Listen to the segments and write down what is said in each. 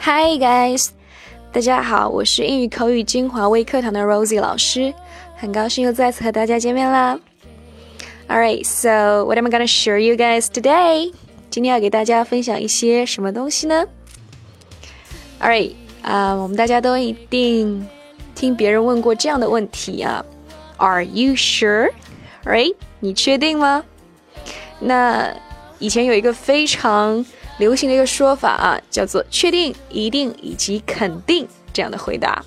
Hi guys，大家好，我是英语口语精华微课堂的 Rosie 老师，很高兴又再次和大家见面啦。Alright, so what am I gonna share you guys today？今天要给大家分享一些什么东西呢？Alright，啊、我们大家都一定听别人问过这样的问题啊，Are you sure？Right？你确定吗？那以前有一个非常流行的一个说法啊，叫做确定、一定以及肯定这样的回答。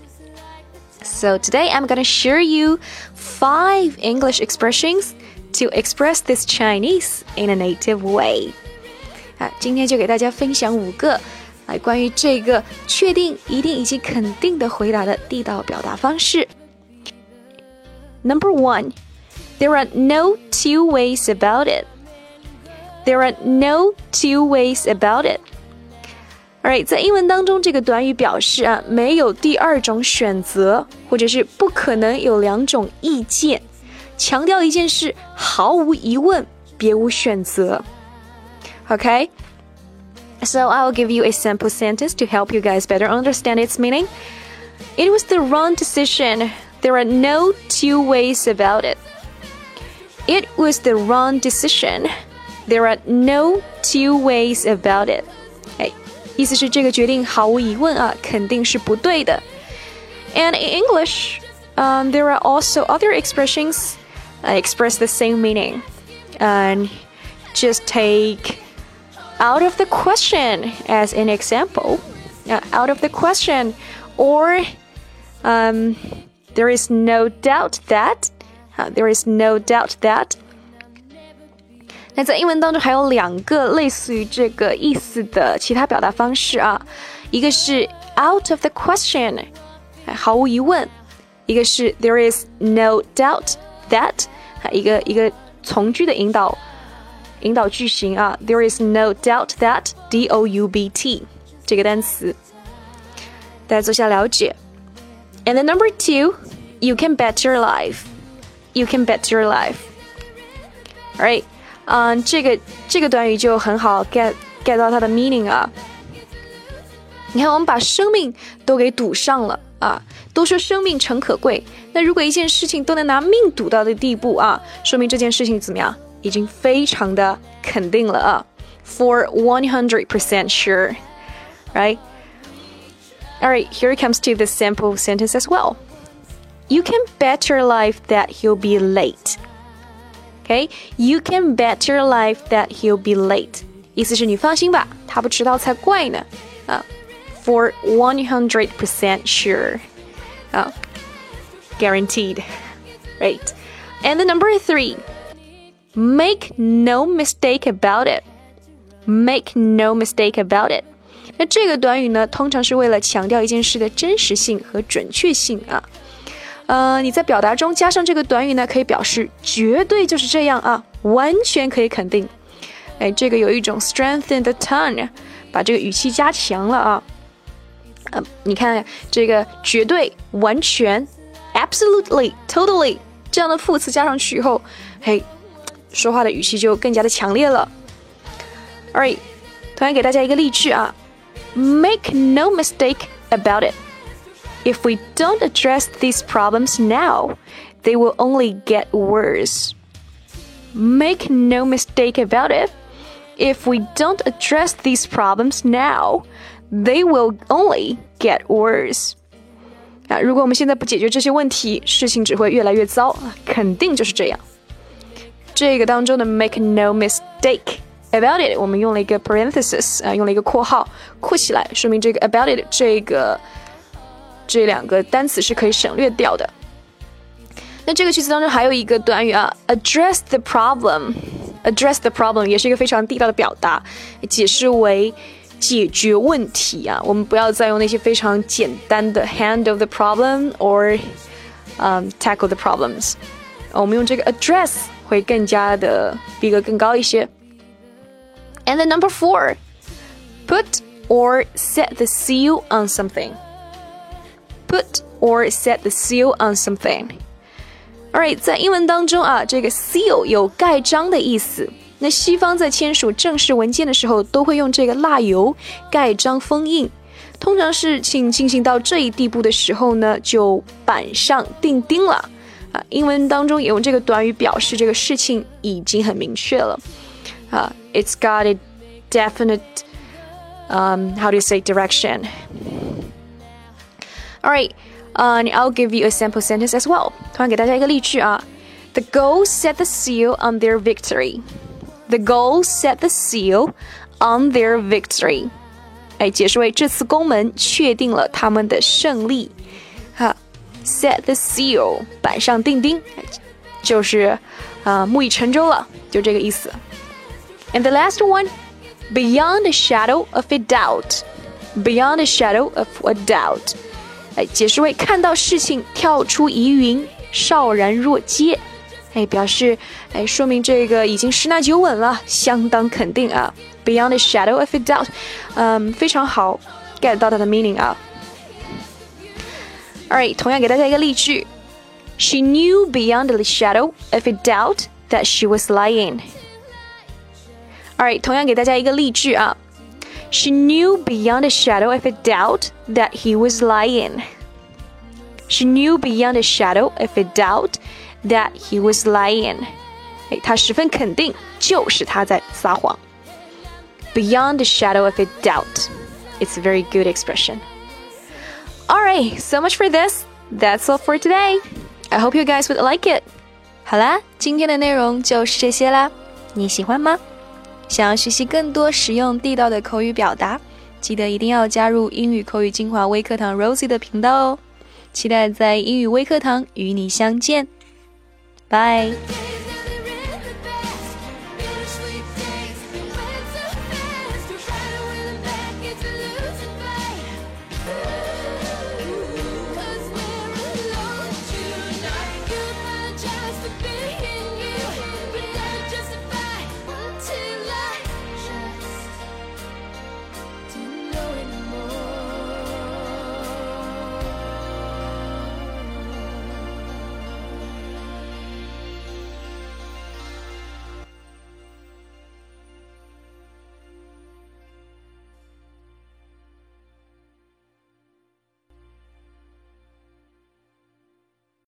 So today I'm gonna share you five English expressions to express this Chinese in a native way. 啊，今天就给大家分享五个来关于这个确定、一定以及肯定的回答的地道表达方式。Number one, there are no two ways about it. There are no two ways about it. Alright，在英文当中，这个短语表示啊，没有第二种选择，或者是不可能有两种意见，强调一件事毫无疑问，别无选择。Okay? So I'll give you a simple sentence to help you guys better understand its meaning. It was the wrong decision. There are no two ways about it. It was the wrong decision. There are no two ways about it. 哎，意思是这个决定毫无疑问啊，肯定是不对的。And in English, um, there are also other expressions that express the same meaning. And just take out of the question as an example. Uh, out of the question, or um, there is no doubt that. Uh, there is no doubt that. 那在英文当中还有两个类似于这个意思的其他表达方式啊，一个是 out of the question，毫无疑问；一个是 there is no doubt that，一个一个从句的引导引导句型啊，there is no doubt that d o u b t 这个单词，大家做下了解。And then number two, you can bet your life. You can bet your life. All right. 嗯，这个这个短语就很好 get get 到它的 meaning 啊。你看，我们把生命都给赌上了啊，都说生命诚可贵。那如果一件事情都能拿命赌到的地步啊，说明这件事情怎么样？已经非常的肯定了啊。For one hundred percent sure, right? All right, here it comes to the sample sentence as well. You can bet your life that he'll be late. Okay, you can bet your life that he'll be late. 意思是你放心吧，他不迟到才怪呢。啊，for one hundred percent sure. 啊，guaranteed. Right. And the number three. Make no mistake about it. Make no mistake about it. 那这个短语呢，通常是为了强调一件事的真实性和准确性啊。 呃，你在表达中加上这个短语呢，可以表示绝对就是这样啊，完全可以肯定。哎，这个有一种 strengthen the tone，把这个语气加强了啊。呃，你看这个绝对、完全、absolutely、totally 这样的副词加上去以后，嘿，说话的语气就更加的强烈了。All right，同样给大家一个例句啊，Make no mistake about it。If we don't address these problems now, they will only get worse. Make no mistake about it. If we don't address these problems now, they will only get worse. 啊，如果我们现在不解决这些问题，事情只会越来越糟，肯定就是这样。这个当中的 make no mistake about it，我们用了一个 parenthesis 啊，用了一个括号括起来，说明这个 about it 这个。 这两个单词是可以省略掉的。那这个句子当中还有一个短语啊，address the problem。address the problem 也是一个非常地道的表达，解释为解决问题啊。我们不要再用那些非常简单的 handle the problem or 嗯、um, tackle the problems，我们用这个 address 会更加的逼格更高一些。And then number four, put or set the seal on something put or set the seal on something. Alright，在英文当中啊，这个 seal 有盖章的意思。那西方在签署正式文件的时候，都会用这个蜡油盖章封印。 通常事情进行到这一地步的时候呢，就板上钉钉了啊。英文当中也用这个短语表示这个事情已经很明确了啊。It's got a definite, um, how do you say direction? All right, uh, and I'll give you a sample sentence as well. 同样给大家一个例句啊。The goal set the seal on their victory. The goal set the seal on their victory. 哎，解释为这次攻门确定了他们的胜利。哈，set the seal，板上钉钉，就是啊，木已成舟了，就这个意思。And the last one, beyond a shadow of a doubt, beyond a shadow of a doubt， 哎，解释为看到事情跳出疑云，邵然若揭。哎，表示哎，说明这个已经十拿九稳了，相当肯定啊。Beyond the shadow of a doubt，嗯，非常好，get 到它的 meaning 啊。All right，同样给大家一个例句：She knew beyond the shadow of a doubt that she was lying。All right，同样给大家一个例句啊 ：She knew beyond a shadow of a doubt that he was lying。She knew beyond a shadow of a doubt that he was lying。哎，她十分肯定，就是他在撒谎。Beyond a shadow of a doubt. It's a very good expression. Alright, so much for this. That's all for today. I hope you guys would like it. 好啦，今天的内容就是这些啦。你喜欢吗？ 想要学习更多实用地道的口语表达，记得一定要加入英语口语精华微课堂 Rosie 的频道哦。期待在英语微课堂与你相见。Bye。